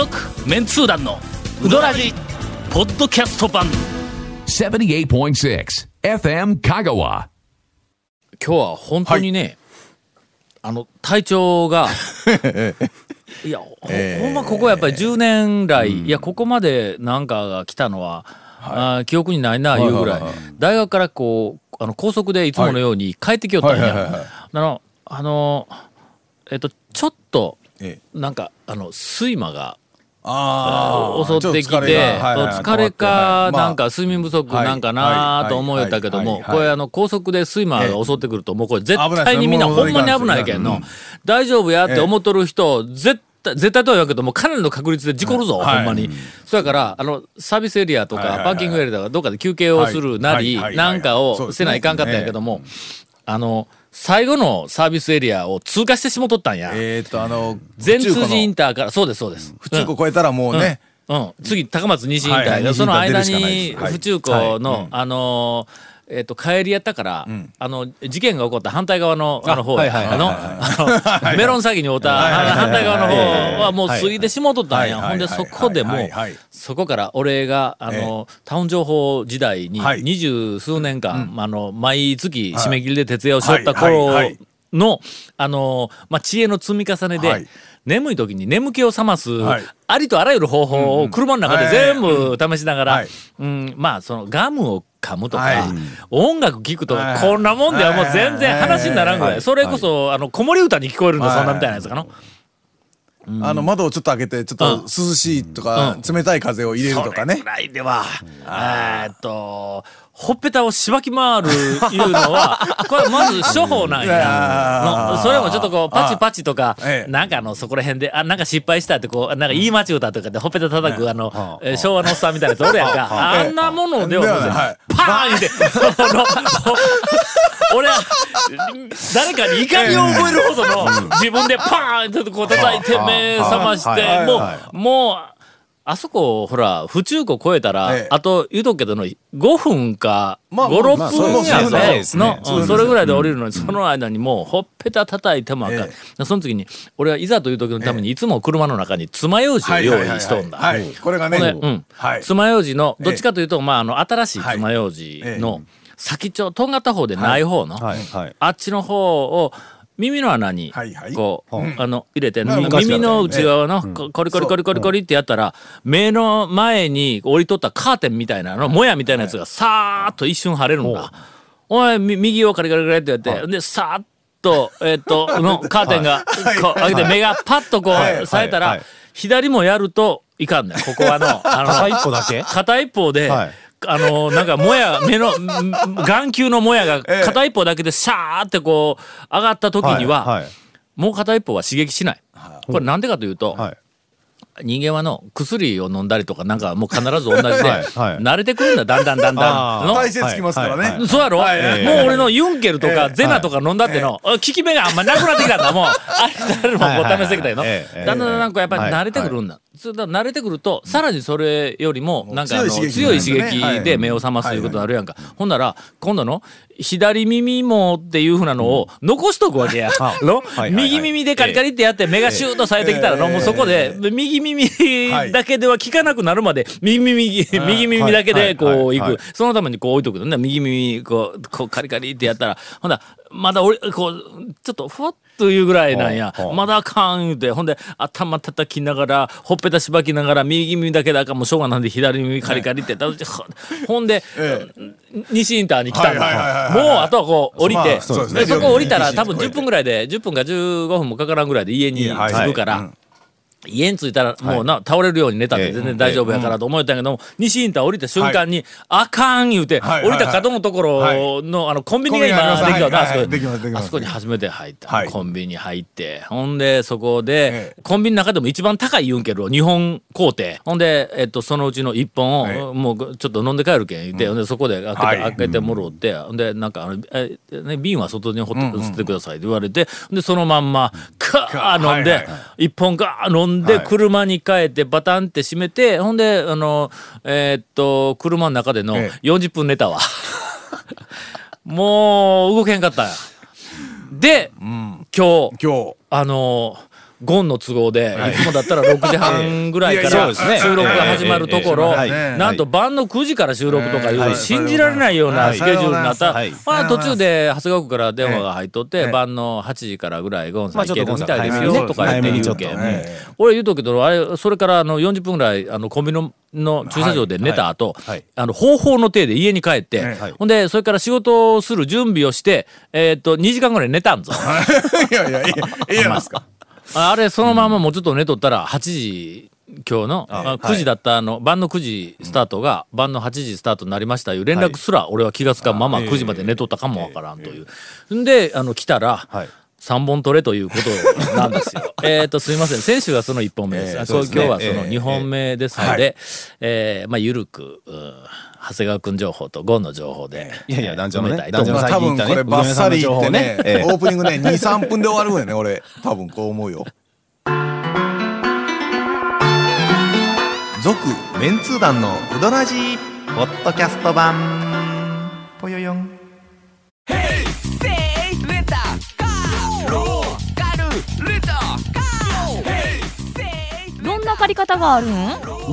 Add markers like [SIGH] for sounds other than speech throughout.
続メンツー団のウドラジポッドキャスト版。78.6 FM Kagawa. 今日は本当にね、あの体調が [LAUGHS] いや、ほほんまここやっぱり10年来、いやここまでなんかが来たのは、あー記憶にないないうぐらい,、大学からこうあの高速でいつものように帰ってきよったんや、はい。はいはいはいあのあのえっとちょっとえ。なんかあの睡魔がああ襲ってきて、疲れ疲れか、なんか睡眠不足なんかなと思うよったけども、はいはいはいこれあの高速で睡魔が襲ってくると、もうこれ絶対にみんなほんまに危ないけんの、うん大丈夫やって思っとる人、絶対、絶対とは言わんけども、かなりの確率で事故るぞ、はい。ほんまに。そやから、あの、サービスエリアとか、はいはいはい。パーキングエリアとか、どっかで休憩をするなり、はいはいはいなんかをせないかんかったんやけども、あの、最後のサービスエリアを通過してしもとったんや。えっとあの全通寺イン府ターから、そうです、そうです。中古超えたらもうね。うん、次高松西インターその間に府中湖の、あのーえっ、と帰りやったから、あの事件が起こった反対側のあの方あのメロン詐欺に遭った反対側の方はもう過ぎてしもうとったんや、はいほんでそこでもうそこから俺があの、タウン情報時代にはい。二十数年間、あの毎月締め切りで徹夜をしよったはい頃の、あのまあ、知恵の積み重ねで、はい眠い時に眠気を覚ます、はい。ありとあらゆる方法を車の中で全部試しながら、はい。うん、まあそのガムを噛むとか、はい。音楽聴くとか、はい。こんなもんではもう全然話にならんぐらい、はい。それこそ、あの子守歌に聞こえるんだ、はい。そんなみたいなやつかな。あの窓をちょっと開けてちょっと涼しいとか冷たい風を入れるとかね。それぐらいでは、えーっと、ほっぺたをしばき回る [LAUGHS] いうのは、これはまず処方なんいやそれもちょっとこう、パチパチとかなんかあの、そこら辺で、あ、なんか失敗したってこう、なんか言い間違うたとかでほっぺた叩く、あの、えー昭和のおっさんみたいなやつおるやんか。あんなものではパーン言うて、あ [LAUGHS] の俺は、誰かに怒りを覚えるほどの、自分でパーンってこう叩いて目覚まして、はい。もはう、もう、あそこ、ほら、府中湖越えたら、ええ。あと言うとくけどの、5分か、まあ5、まあ6分やそれもね。の、うんそれぐらいで降りるのに、その間にもう、ほっぺた叩いてもあかん。えその時に、俺はいざという時のために、いつも車の中に爪楊枝を用意しとんだ。はいはいはいこれがねうん。はい。爪楊枝のどっちかというと、まあ、あの新しい爪楊枝の先っちょとんがった方でない方の、はい。はい。あっちの方を耳の穴にはいはい。こう、あの入れて、まあ耳の内側のこコリコリコリコリコリってやったら、目の前に折り取ったカーテンみたいなのもやみたいなやつがさーっと一瞬晴れるんだ。おいみ右をカリカリカリってやって、でさーっとえっとの [LAUGHS] カーテンがこう開けて目がパッとこはい。う冴えたら、はい。左もやるといかんねん。ここはのあの片一歩だけ？片一方で、はいあのなんかもや目のん眼球のもやがええ片一方だけでシャーってこう上がった時には、はい。もう片一方は刺激しない。これなんでかというと、はい。人間はの薬を飲んだりとかなんかもう必ず同じで、慣れてくるんだだんだんだんだんの。体勢つきますからね。そうやろ、もう俺のユンケルとかええ。ゼナとか飲んだっての、効き目があんまなくなってきたんだ。もうあれ誰もこう試してきたよの、だんだんだんだんこうやっぱりはい。慣れてくるんだ、それだ慣れてくるとさらにそれよりもなんかあの強い刺激で目を覚ますということになるやんか、ほんなら今度の左耳もっていうふうなのを残しとくわけや、右耳でカリカリってやって目がシューッとされてきたらの、もうそこで右耳だけでは効かなくなるまで右耳右耳だけでこうはい。く。そのためにこう置いとくのね。右耳こうこうカリカリってやったら。ほんだらまだ俺こうちょっとふわっというぐらいなんや。まだあかん言うて。ほんで頭叩きながらほっぺたしばきながら右耳だけであかんもうしょうがないんで左耳カリカリって。ほんで西インターに来たんだはいもうあとはこう降りて。まあそこ降りたら西多分10分ぐらいで10分か15分もかからんぐらいで家に着くから。家に着いたらもうな、倒れるように寝たって全然大丈夫やからと思ったんやけども、西インター降りた瞬間に、あかん言うて、はい降りた角のところの、あのコンビニが今できたな、あそこに初めて入った、はい。コンビニ入って。ほんでそこで、ええ。コンビニの中でも一番高いユンケルを2本買うて。ほんで、えっと、そのうちの1本を、ええ。もうちょっと飲んで帰るけん言って、ほんでそこで開け開けてもろって、ほんでなんかあの、えね、瓶は外にほって捨ててくださいって言われて、でそのまんまカー飲んで、一本ガー飲んではい。車に帰ってバタンって閉めてほんであのえーっと車の中でのえ40分寝たわ。[LAUGHS] もう動けへんかったんや。で、今日今日。あのゴンの都合で、い。つもだったら6時半ぐらいからいやいや収録が始まるところ、はい。なんと晩の9時から収録とかいはい。う信じられないようなスケジュールになった、はい。まあ途中で長谷川区から電話が入っとって、晩の8時からぐらいゴンさん行けるみたいですよまあちょっとか言って言うけ俺言うとくけどあれそれからあの40分ぐらいあのコンビニのの駐車場で寝た後、はい。はい。あの方法の体で家に帰って、はい。ほんでそれから仕事をする準備をして、えーっと2時間ぐらい寝たんぞ。[LAUGHS] いやいや、いいええやないですか。あれそのままもうちょっと寝とったら8時今日のあはい。9時だったあの晩の9時スタートが晩の8時スタートになりましたいう連絡すら俺は気がつかんまま9時まで寝とったかもわからんという。んであの来たらはい。3本取れということなんですよ。[LAUGHS] えっとすみません。先週がその1本目です。ええあそうですね。今日はそのええ2本目ですので、えーまあゆるくうん長谷川君情報とゴンの情報で、いやいや団長のね。団長まあ多分これバッサリ言ってね、オープニングね、[LAUGHS] 2、3分で終わるよね、俺。多分こう思うよ。続メンツー団のウドラジーポッドキャスト版。ぽよよん。どんな借り方があるん？ウ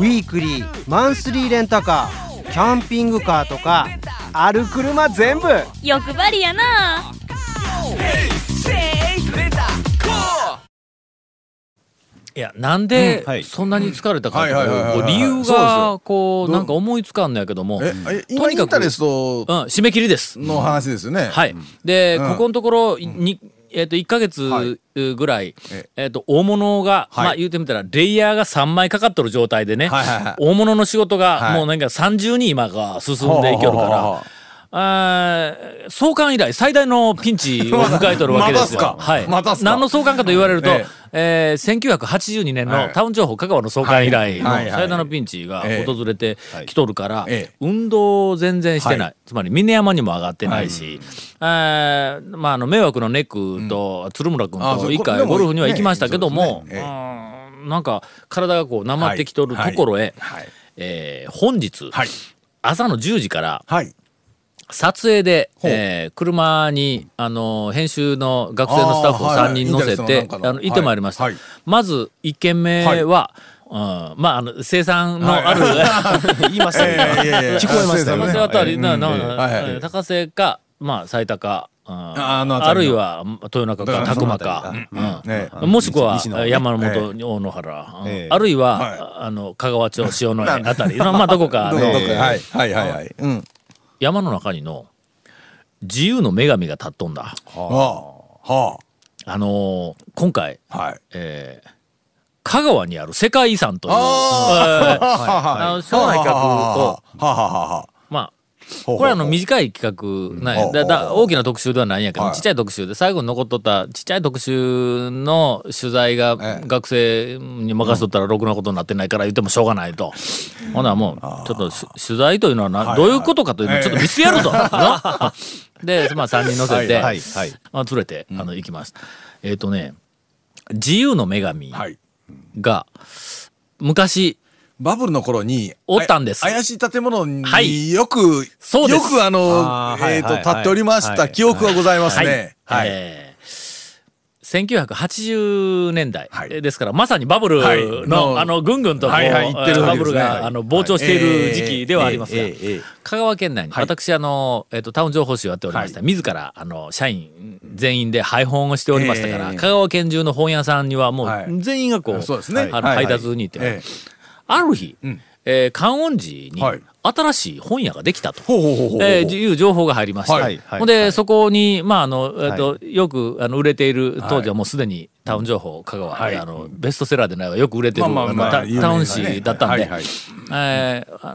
ィークリーマンスリーレンタカーキャンピングカーとかある車全部。欲張りやな。いやなんでそんなに疲れたかとはいはいはいはいこう理由そうですよがこうどうなんか思いつかんのやけども、え、え今とにかくインタレストうん、締め切りです。の話ですよね。はい。で、うん。ここのところ、に、えっ、と、1ヶ月はい。ぐらい、ええ。っ、と、大物が、はい。まあ言うてみたら、レイヤーが3枚かかっとる状態でね、大物の仕事が、はい。もうなんか30に今が進んでいけるから、創刊以来最大のピンチを迎えとるわけですよ。はい。何の創刊かと言われると、ええ。ー1982年はい。のタウン情報香川の創刊以来のはい。はい。はい。最大のピンチがええ。訪れてきとるから、ええ。運動を全然してない、はい。つまり峰山にも上がってないし、えーまあ、あの迷惑のネックと鶴村君と一回ゴルフには行きましたけども、ねんなんか体がこうなまってきとるところへ、はい。えー本日、はい。朝の10時からはい。撮影で、えー車に、あの編集の学生のスタッフを3あーはいはい。人乗せてあの行ってまいりました、はいはい。まず1件目は、うんまああの生産のある、[LAUGHS] 言いましたね。聞こえましたよ。ね。高瀬あたり、ええはいはい。高瀬か、まあ、最高、うんあの辺りの。あるいは豊中か豊中拓磨か、うん。ね。もしくは山本大野原、うん。ええ。あるいは、はあの香川町 [LAUGHS] 塩のあたり。のまあどこかのどこどこはい。はいはいはい。うん。山の中にの自由の女神が立っとんだ。はあ。はあのー今回、あ。はい。えー香川にある世界遺産という、あえーああの将来企画を、はあはあはあ。これはあの短い企画なだだ大きな特集ではないんやけど、はい。ちっちゃい特集で最後に残っとったちっちゃい特集の取材がええ。学生に任せとったらろくなことになってないから言ってもしょうがないと。ほなもうちょっとし取材というのはな、はいどういうことかというのをちょっと見せやると。な。[LAUGHS] で、まあ3人乗せて、はいはい。あ連れて、あの行きました。えっ、とね自由の女神はい。が昔バブルの頃に、おったんです。あ怪しい建物はい。によく、そうです。よくあのえっと、はいはい立っておりましはい。た記憶がございますね。はい。えー。1980年代、はいえですからまさにバブルの,、はい。のあのぐんぐんとこう、はいはい言ってるバブルがあの膨張している時期ではありますが、ええええええ香川県内に、私あの、えっとタウン情報誌をやっておりまして、自らあの社員全員で配本をしておりましたから、ええ香川県中の本屋さんにはもはう全員がこう,、そうですね。あの配達に行って、ええある日、ん。えー観音寺にはい。新しい本屋ができたと。いう情報が入りました。で、そこに、まあ、あの、えっ、と、よく、あの、売れている、当時はもうすでに、タウン情報、香川、はい。あの、ベストセラーでないわ、よく売れてる、まあまあタウン誌だったんで、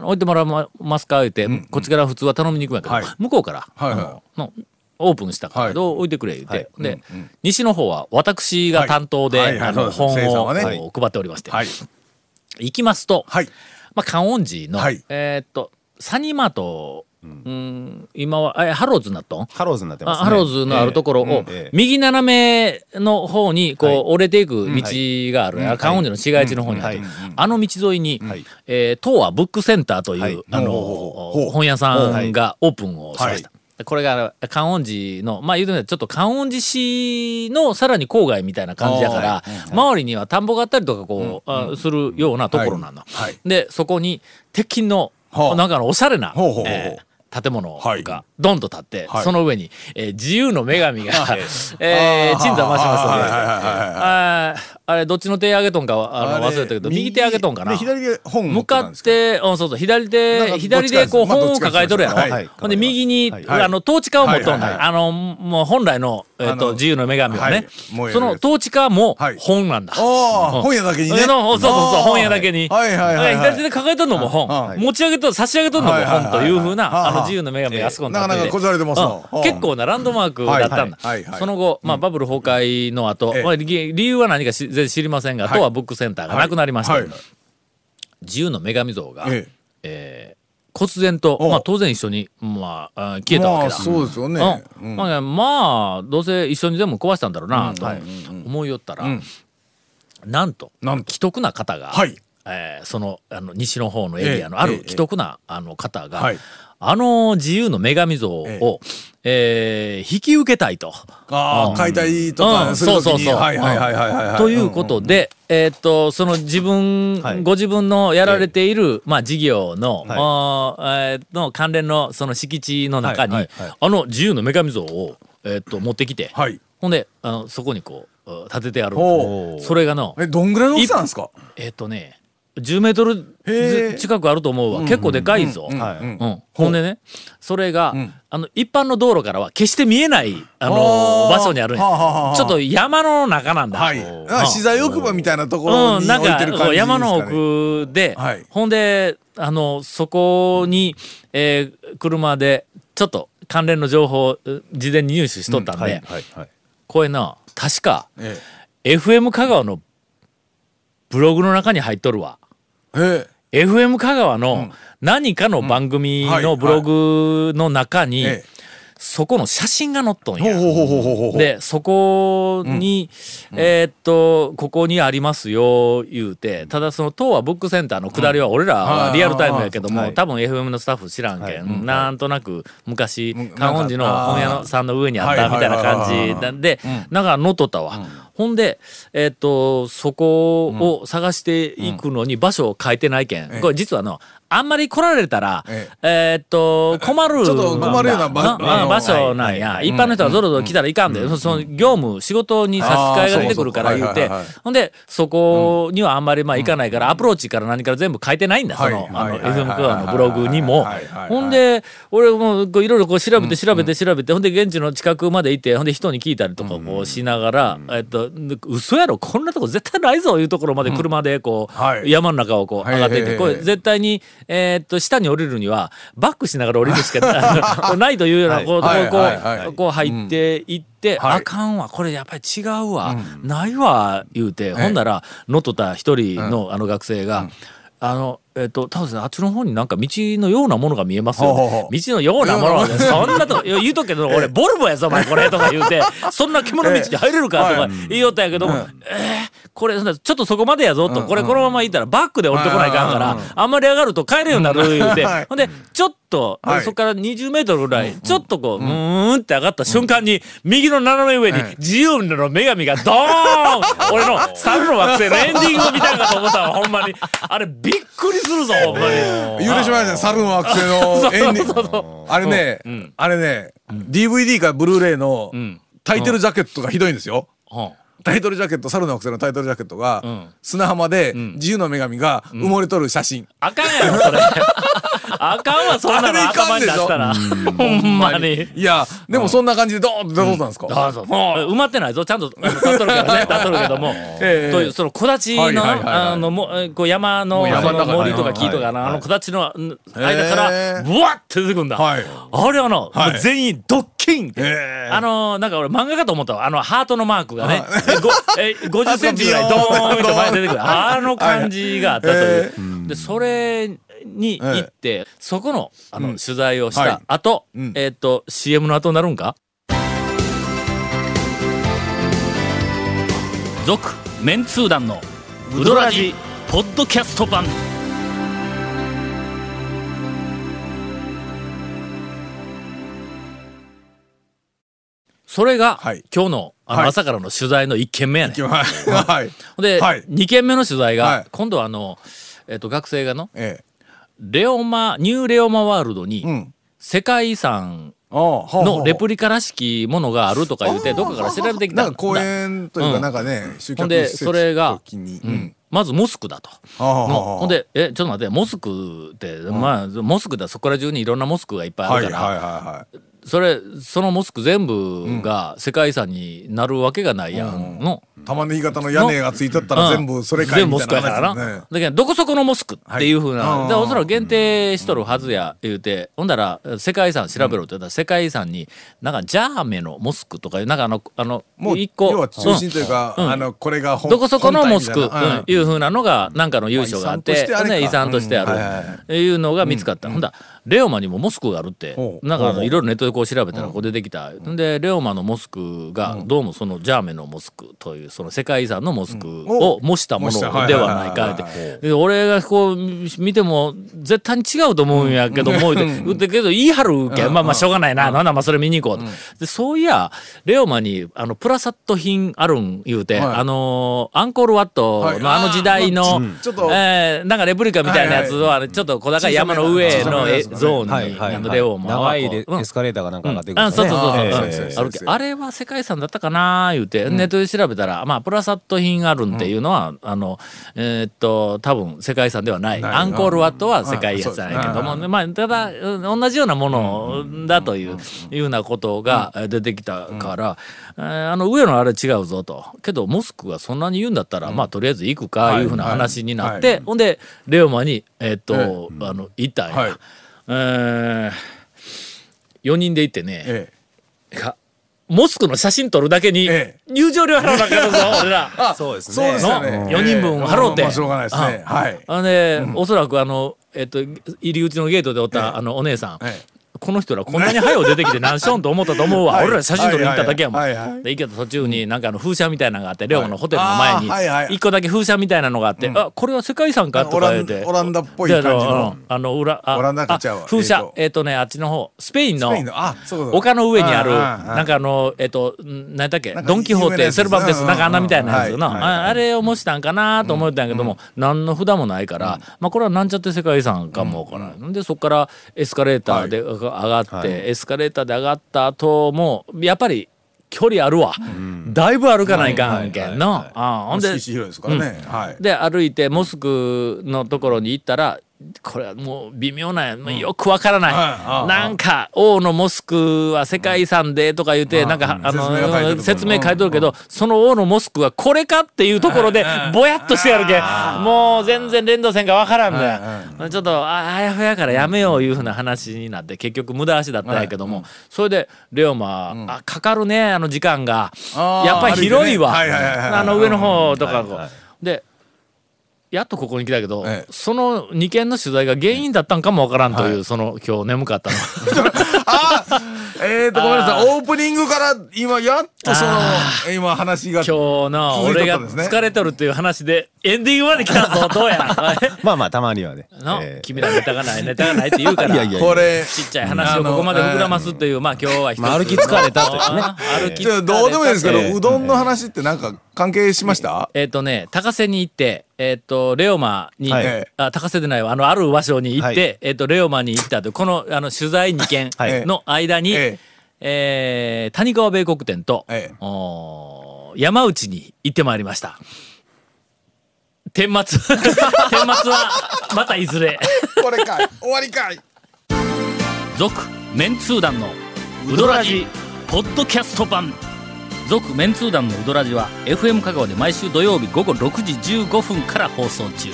置いてもらえますか？言って、こっちから普通は頼みに行くんやけど、はい。向こうから、はいはい。あののオープンしたから、はい。どう置いてくれ言って、はい。で、西の方は私が担当で、はい。はい。あの、本を、配っておりまして、はい。行きますと、はい。まあ、観音寺の、はい。えーっと、サニーマート、うん、今は、え、ハローズになっとん？ハローズになってますね。あハローズのあるところを、右斜めの方にこう、はい。折れていく道がある、あ観音寺の市街地の方にある、うん。あの道沿いに、はい。えー東和ブックセンターという、はい。あの本屋さんがオープンをしました。これが観音寺のまあ言うとねちょっと観音寺市のさらに郊外みたいな感じやから周りには田んぼがあったりとかこう、あするようなところなの。はいはい。でそこに鉄筋のはあ。なんかのおしゃれな、ほうほうほうえー建物はい。がドンと立って、はい。その上に、えー自由の女神が、[LAUGHS] えー、鎮座増しますので、はいはいはいはいはいあーあれどっちの手上げとんかはあの忘れたけど右手上げとんかな。で左で本持向かっってうん、そうそう、左手、か左でこう本を抱えとるやろ。ほんで、右に、はい。あの、統治家を持っとんだあの、もう本来の、えっと、自由の女神ははい。ね。その統治家もはい。本なんだ。本屋だけにね。そうそうそう、本屋だけに。はいはいはいはい。左手で抱えとんのも本。はい。持ち上げと、差し上げとんのも本というふうな、はいあの、自由の女神があそこに立ってて。なかなかこじられてます結構なランドマークだったんだ。その後、まあ、バブル崩壊の後理理由は何かし全然知りませんが、はい。とはブックセンターがなくなりましてはい、自由の女神像が、ええ。ー、忽然と、おまあ当然一緒に、まあ。消えたわけだ。まあそうですよね。うん。まあ、まあ、どうせ一緒に全部壊したんだろうな、と思いよったら、ん。なんと、なんと。既得な方が、はい。えーそのあの西の方のエリアのあるええ。ええ。既得な、あの方が、はいあの自由の女神像を、ええー引き受けたいと。ああ、解体とかするときに。そうそうそう。はいはいはいはいはいはい。ということで、えーっと、その自分、はいご自分のやられている、まあ事業の、はいえーの関連のその敷地の中に、はいはいはいあの自由の女神像を、えーっと、持ってきて、はい。ほんで、あの、そこにこう、うん立ててあるほ。それがの、え、どんぐらいの大きさなんですか？えーっとね、10メートル近くあると思うわ。結構でかいぞ。うん。はい。うん。うん、ほんでね、それが、ん。あの、一般の道路からは決して見えない、あの場所にあるんや。はあはあはあちょっと山の中なんだ。はい。うん。あ資材置く場みたいなところうん、になんか置いてる感じですかね。山の奥で、はい。ほんで、あの、そこに、えー車で、ちょっと関連の情報をう事前に入手しとったんで、はいはいはい。これな、確か、え FM 香川のブログの中に入っとるわ。え。え。FM 香川の何かの番組のブログの中に。そこの写真が載っとんや。で、そこに、えーっと、ここにありますよ、言うて、ただその東和ブックセンターの下りは俺らはリアルタイムやけども、はい。多分 FM のスタッフ知らんけん、なんとなく昔うん、観音寺の本屋のさんの上にあったみたいな感じで、なんか載っとったわ。ほんで、えーっと、そこを探していくのに場所を変えてないけん、これ実はあの、あんまり来られたら、ええ。ーっと、困る。ちょっと困るような場所。なんや。一般の人はぞろぞろ来たらいかんで、そその業務、仕事に差し支えが出てくるから言うて。ほんで、そこにはあんまりまあ行かないから、アプローチから何から全部書いてないんだ、その、の、FM 香川のブログにも。ほんで、俺もいろいろこう調べて調べて調べて、ほんで現地の近くまで行って、ほんで人に聞いたりとかこうしながら、えっと、嘘やろ、こんなとこ絶対ないぞ、いうところまで車でこう、はい。山の中をこう上がっていって、これ絶対に、えーっと、下に降りるには、バックしながら降りるしか [LAUGHS] ないというような、こう、はい。こう、はい。こう入っていって、はい。あかんわ、これやっぱり違うわ、ないわ、言うて、ほんなら、乗っとった一人のあの学生が、あの、えっ、と、多分あっちの方になんか道のようなものが見えますよ、ほうほうほう。道のようなものがね、そんなと言うとくけど、[LAUGHS] 俺、ボルボやぞ、お前、これ、とか言うて、[LAUGHS] そんな獣道に入れるか、とか言いよったんやけども、えーこれ、ちょっとそこまでやぞ、と、これ、このまま行ったらバックで降りてこないかんから、あんまり上がると帰れんようになる、言うて。はい、ほんで、ちょっと、はい。そこから20メートルぐらい、ちょっとこう、うーんって上がった瞬間に、右の斜め上に自由の女神がドーン俺の猿の惑星のエンディングを見たんかと思ったわ、ほんまに。あれ、びっくりするぞ、ほんまに。言うてしまいましたね猿の惑星のエンディング。あれね、あれね、DVD かブルーレイのん。タイトルジャケットがひどいんですよ。うん。タイトルジャケット、猿の惑星のタイトルジャケットが、ん。砂浜で自由の女神が埋もれとる写真。あかんやろ、それ。[LAUGHS] あかんわ、そんなの頭に出したら。ほんまに。いや、でもそんな感じでドーンって出とったんですか、埋まってないぞ。ちゃんと立っとるからね [LAUGHS] 立っとるけども、ええというその木立のあのもえこう山の森とか木とかな、あの木立のうん間からええ。ブワッて出てくるんだ、はい。あれはの、はい。もう全員ドッキンあのなんか俺漫画かと思ったわ。あのハートのマークがね、えごえ50センチぐらいドーンって前に出てくる。あの感じがあったという、でそれに行って、そこのあの、取材をしはい。た後、うん。えっ、と CM の後になるんか？続メンツー団のウドラジポッドキャスト版。それが、はい。今日のあのはい。朝からの取材の1件目やねん。はい。はい。で、はい。2件目の取材が、はい。今度はあの、えっと学生がのええ。レオマニューレオマワールドに、ん世界遺産のレプリカらしきものがあるとか言ってどっかから調べてきたなんか公園というか、うんなんかね、集ほんでそれが。ううんん。まずモスクだと。ほんで、え、ちょっと待って、モスクって、まあ、モスクってそこら中にいろんなモスクがいっぱいあるから。それ、そのモスク全部が世界遺産になるわけがないやんの。玉ねぎ型の屋根がついとったら全部それかい全部モみたいなスクやからな。だけど、どこそこのモスクってい。うふうな、はいで、おそらく限定しとるはずや、言うて、ほんだら、世界遺産調べろって言ったら、世界遺産に、なんか、ジャーメのモスクとかいう、なんかあの、あの、もう、一個、要は中心というか、うん。あの、これが本どこそこのモスク、うん。いうふうなのが、なんかの優勝があって、まあね遺遺産産としててある。かる、いうのが見つかった。ほんだらレオマにもモスクがあるって。なんかいろいろネットでこう調べたらこう出てきた。で、レオマのモスクが、どうもそのジャーメのモスクという、その世界遺産のモスクを模したものではないかって。で俺がこう見ても、絶対に違うと思うんやけども、言ってけど言い張るけん、まあまあしょうがないな、なん。だまあそれ見に行こうと。で、そういや、レオマに、あの、プラサット品あるん言うて、はい。あのーアンコールワットのあの時代の、えーなんかレプリカみたいなやつを、あれちょっと小高い山の上のゾーンに、レオマは長いエスカレーターがなんか上がってくるあそうそうそうそう、あるけあれは世界遺産だったかな言うて、ネットで調べたらまあプラサット品あるんっていうのは、あのえーっと多分世界遺産ではない。アンコールワットは世界遺産やけども、うん。まあただうん同じようなものだという、いうようなことがえー出てきたから、えーあの上のあれ違うぞと。けどモスクがそんなに言うんだったら、まあとりあえず行くかい。うふうな話になって、ほんでレオマにえーっと、あの行ったんや。はいえ4人で行ってね、ええ。かモスクの写真撮るだけにえ入場料払わなあかんぞ、[LAUGHS] 俺ら。そうですそうねですよね。4人分払うて。まあしょうがないですね。はい。あのね、おそらくあの、えっと、入り口のゲートでおった、あの、お姉さん。ええこの人らこんなに早う出てきて何しょんと思ったと思うわ。はい。俺ら写真撮りに行っただけやもん。はいはいはいで、行けた途中になんかあの風車みたいなのがあって、レオのホテルの前に。あーはいはい、一個だけ風車みたいなのがあって、あ、これは世界遺産かとか言うて。オランオランダっぽい感じの。であの裏、あオランダ風車えーと、えっとね、あっちの方、スペインの丘の上にある、なんかあの、えっと、ん何だっけ、ドン・キホーテ、セルバンテス、うんなんかあんなみたいなやつの、はいはいああれを模したんかなと思ったんやけども、何の札もないから、まあこれはなんちゃって世界遺産かもわからない。で、そこからエスカレーターで上がって、エスカレーターで上がった後も、やっぱり距離あるわ。だいぶ歩かないかんけんの。あほんで。で歩いてモスクのところに行ったらこれはもう微妙なもうよくわからない、はい。なんか王のモスクは世界遺産でとか言って、なんかあ説明が書いてるの説明書いてるけど、その王のモスクはこれかっていうところでぼやっとしてやるけん。もう全然連動線がわからんだよ、ちょっとああやふやからやめよういうふうな話になって結局無駄足だったんやけども、それでレオマ、あかかるねあの時間が。やっぱり広いわ、あの上の方とかこう、やっとここに来たけど、ええその2件の取材が原因だったんかもわからんという、その今日眠かったの。[LAUGHS] あえーと、ごめんなさい。オープニングから今、やっとその、今話が。今日の俺が疲れとるっていう話でエンディングまで来たぞどうや [LAUGHS] まあまあたまにはね。[LAUGHS] の、ええ君らネタがないネタがないって言うから。いやいやこれ、ちっちゃい話をここまで膨らますっていうまあ今日は一つ、まあ歩き疲れたというね。[LAUGHS] 歩き疲れたどうでもいいですけど、ええうどんの話ってなんか関係しました？えっ、とね、高瀬に行って、えっ、と、レオマに、はい。あ、高瀬でないわ、あの、ある場所に行って、はい。えっ、と、レオマに行ったと、この、あの、取材2件はい。の間に、ええー谷川米国店と、ええおー山内に行ってまいりました。天末。[LAUGHS] 天末は、またいずれ。これかい。終わりかい。続メンツー団のウドラジポッドキャスト版続メンツー団のウドラジは FM 香川で毎週土曜日午後6時15分から放送中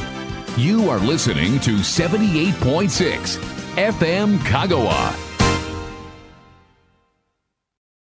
You are listening to 78.6 FM Kagawa.